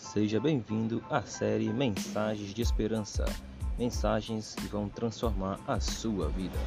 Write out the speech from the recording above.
Seja bem-vindo à série Mensagens de Esperança mensagens que vão transformar a sua vida.